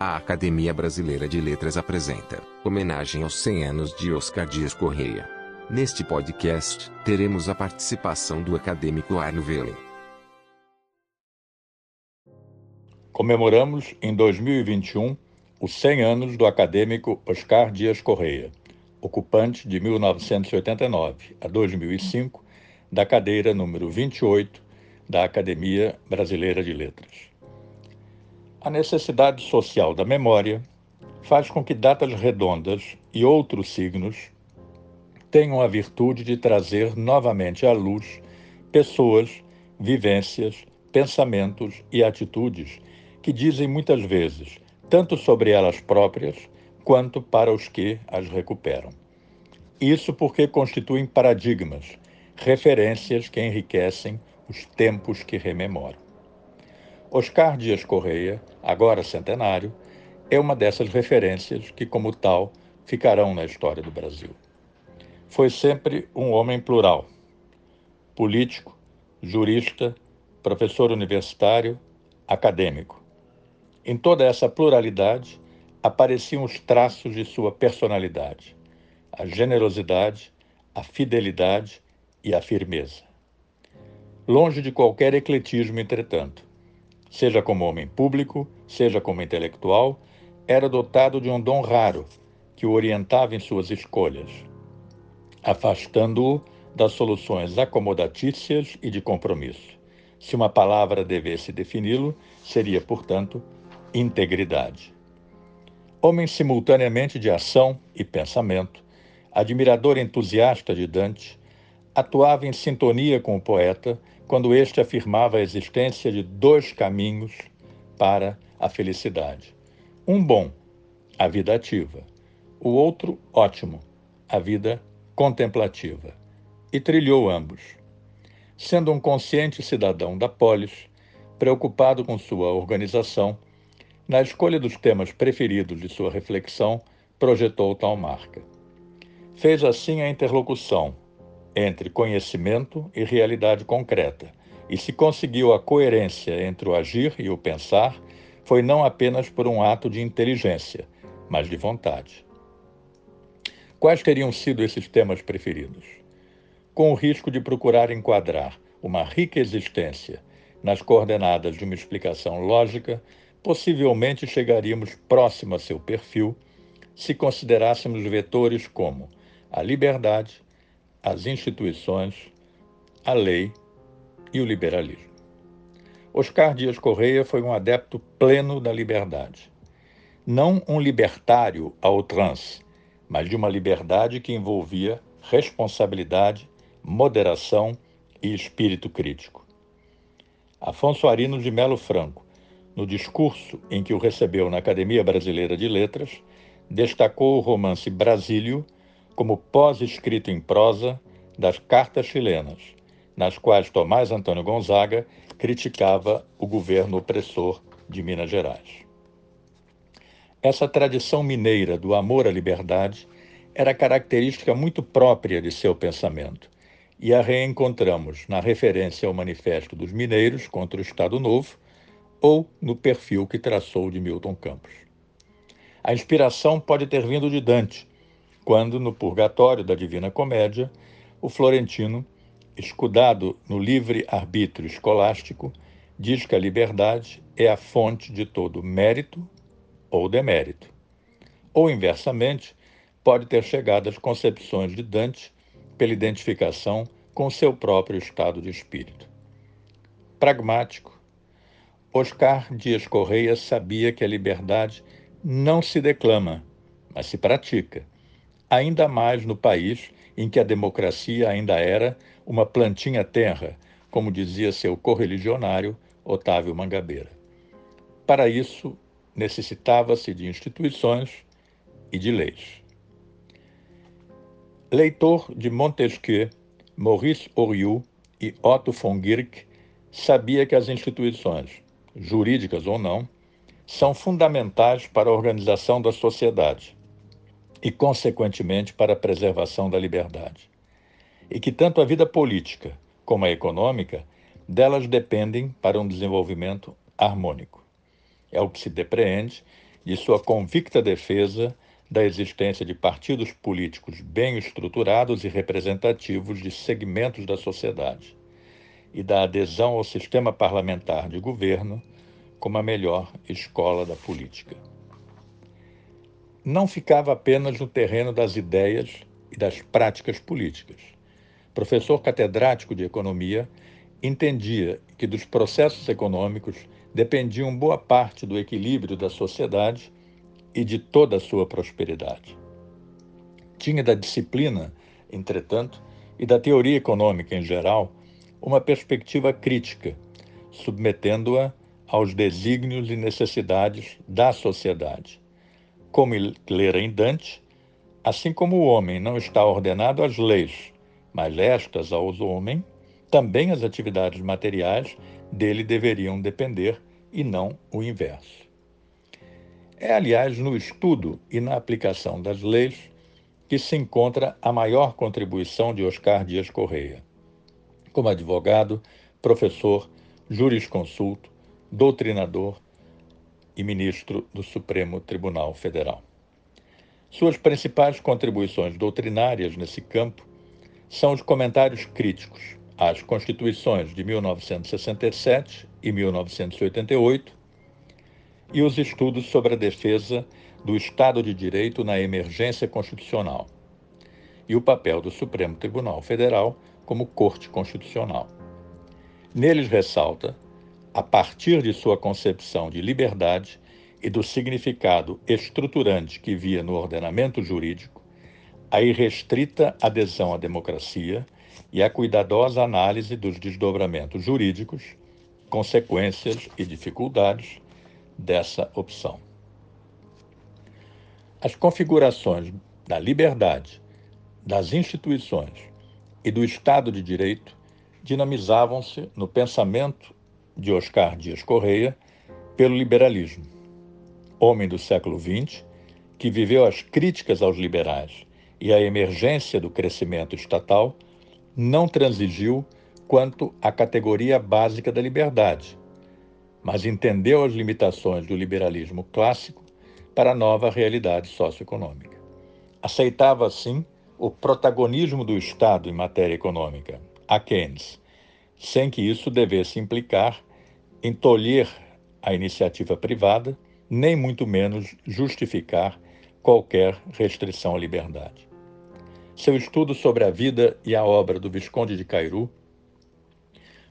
A Academia Brasileira de Letras apresenta homenagem aos 100 anos de Oscar Dias Correia. Neste podcast, teremos a participação do acadêmico Arno Velen. Comemoramos em 2021 os 100 anos do acadêmico Oscar Dias Correia, ocupante de 1989 a 2005 da cadeira número 28 da Academia Brasileira de Letras. A necessidade social da memória faz com que datas redondas e outros signos tenham a virtude de trazer novamente à luz pessoas, vivências, pensamentos e atitudes que dizem muitas vezes tanto sobre elas próprias quanto para os que as recuperam. Isso porque constituem paradigmas, referências que enriquecem os tempos que rememoram. Oscar Dias Correia, agora centenário, é uma dessas referências que, como tal, ficarão na história do Brasil. Foi sempre um homem plural: político, jurista, professor universitário, acadêmico. Em toda essa pluralidade apareciam os traços de sua personalidade: a generosidade, a fidelidade e a firmeza. Longe de qualquer ecletismo, entretanto, seja como homem público, seja como intelectual, era dotado de um dom raro que o orientava em suas escolhas, afastando-o das soluções acomodatícias e de compromisso. Se uma palavra devesse defini-lo, seria, portanto, integridade. Homem simultaneamente de ação e pensamento, admirador entusiasta de Dante, atuava em sintonia com o poeta quando este afirmava a existência de dois caminhos para a felicidade. Um bom, a vida ativa. O outro, ótimo, a vida contemplativa. E trilhou ambos. Sendo um consciente cidadão da polis, preocupado com sua organização, na escolha dos temas preferidos de sua reflexão, projetou tal marca. Fez assim a interlocução entre conhecimento e realidade concreta. E se conseguiu a coerência entre o agir e o pensar, foi não apenas por um ato de inteligência, mas de vontade. Quais teriam sido esses temas preferidos? Com o risco de procurar enquadrar uma rica existência nas coordenadas de uma explicação lógica, possivelmente chegaríamos próximo a seu perfil se considerássemos vetores como a liberdade, as instituições, a lei e o liberalismo. Oscar Dias Correia foi um adepto pleno da liberdade. Não um libertário à outrance, mas de uma liberdade que envolvia responsabilidade, moderação e espírito crítico. Afonso Arino de Melo Franco, no discurso em que o recebeu na Academia Brasileira de Letras, destacou o romance Brasílio como pós-escrito em prosa das cartas chilenas, nas quais Tomás Antônio Gonzaga criticava o governo opressor de Minas Gerais. Essa tradição mineira do amor à liberdade era característica muito própria de seu pensamento, e a reencontramos na referência ao Manifesto dos Mineiros contra o Estado Novo ou no perfil que traçou de Milton Campos. A inspiração pode ter vindo de Dante, quando, no Purgatório da Divina Comédia, o florentino, escudado no livre arbítrio escolástico, diz que a liberdade é a fonte de todo mérito ou demérito. Ou, inversamente, pode ter chegado às concepções de Dante pela identificação com seu próprio estado de espírito. Pragmático, Oscar Dias Correia sabia que a liberdade não se declama, mas se pratica ainda mais no país em que a democracia ainda era uma plantinha terra, como dizia seu correligionário Otávio Mangabeira. Para isso, necessitava-se de instituições e de leis. Leitor de Montesquieu, Maurice Oriou e Otto von Guericke, sabia que as instituições, jurídicas ou não, são fundamentais para a organização da sociedade e, consequentemente, para a preservação da liberdade. E que tanto a vida política como a econômica delas dependem para um desenvolvimento harmônico. É o que se depreende de sua convicta defesa da existência de partidos políticos bem estruturados e representativos de segmentos da sociedade e da adesão ao sistema parlamentar de governo como a melhor escola da política. Não ficava apenas no terreno das ideias e das práticas políticas. Professor catedrático de economia, entendia que dos processos econômicos dependiam boa parte do equilíbrio da sociedade e de toda a sua prosperidade. Tinha da disciplina, entretanto, e da teoria econômica em geral, uma perspectiva crítica, submetendo-a aos desígnios e necessidades da sociedade. Como lera em Dante, assim como o homem não está ordenado às leis, mas estas aos homens, também as atividades materiais dele deveriam depender e não o inverso. É, aliás, no estudo e na aplicação das leis que se encontra a maior contribuição de Oscar Dias Correia. Como advogado, professor, jurisconsulto, doutrinador e ministro do Supremo Tribunal Federal. Suas principais contribuições doutrinárias nesse campo são os comentários críticos às Constituições de 1967 e 1988 e os estudos sobre a defesa do Estado de Direito na emergência constitucional e o papel do Supremo Tribunal Federal como Corte Constitucional. Neles ressalta, a partir de sua concepção de liberdade e do significado estruturante que via no ordenamento jurídico, a irrestrita adesão à democracia e a cuidadosa análise dos desdobramentos jurídicos, consequências e dificuldades dessa opção. As configurações da liberdade, das instituições e do Estado de Direito dinamizavam-se no pensamento de Oscar Dias Correia pelo liberalismo. Homem do século XX, que viveu as críticas aos liberais e a emergência do crescimento estatal, não transigiu quanto à categoria básica da liberdade, mas entendeu as limitações do liberalismo clássico para a nova realidade socioeconômica. Aceitava, assim, o protagonismo do Estado em matéria econômica, a Keynes, sem que isso devesse implicar em tolher a iniciativa privada, nem muito menos justificar qualquer restrição à liberdade. Seu estudo sobre a vida e a obra do Visconde de Cairu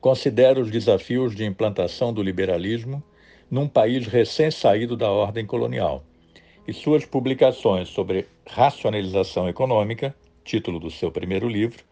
considera os desafios de implantação do liberalismo num país recém-saído da ordem colonial. E suas publicações sobre racionalização econômica, título do seu primeiro livro,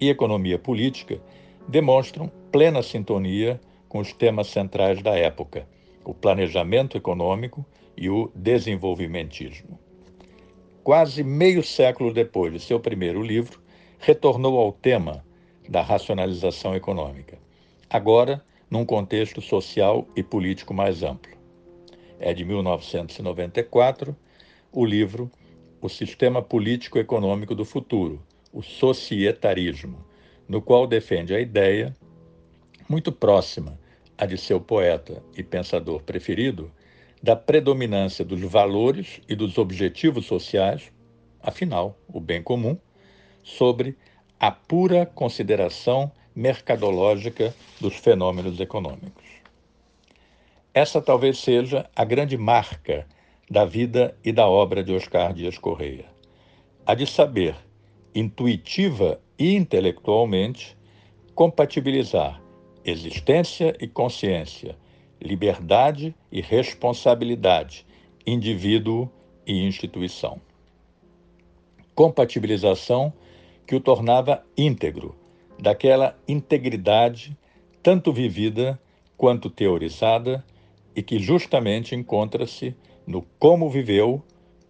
e economia política, demonstram plena sintonia com os temas centrais da época, o planejamento econômico e o desenvolvimentismo. Quase meio século depois de seu primeiro livro, retornou ao tema da racionalização econômica agora num contexto social e político mais amplo. É de 1994 o livro O Sistema Político Econômico do Futuro, o Societarismo, no qual defende a ideia, muito próxima à de seu poeta e pensador preferido, da predominância dos valores e dos objetivos sociais, afinal, o bem comum, sobre a pura consideração mercadológica dos fenômenos econômicos. Essa talvez seja a grande marca da vida e da obra de Oscar Dias Correia. A de saber, intuitiva e intelectualmente, compatibilizar existência e consciência, liberdade e responsabilidade, indivíduo e instituição. Compatibilização que o tornava íntegro, daquela integridade tanto vivida quanto teorizada e que justamente encontra-se no como viveu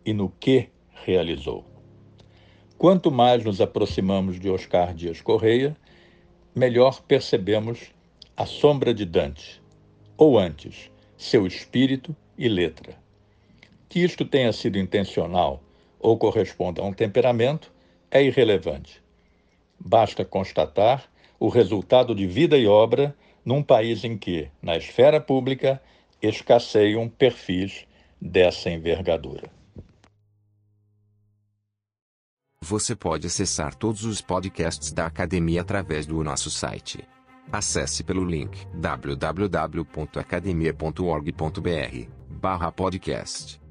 e no que realizou. Quanto mais nos aproximamos de Oscar Dias Correia, melhor percebemos a sombra de Dante, ou antes, seu espírito e letra. Que isto tenha sido intencional ou corresponda a um temperamento é irrelevante. Basta constatar o resultado de vida e obra num país em que, na esfera pública, escasseiam perfis dessa envergadura. Você pode acessar todos os podcasts da academia através do nosso site. Acesse pelo link www.academia.org.br/podcast.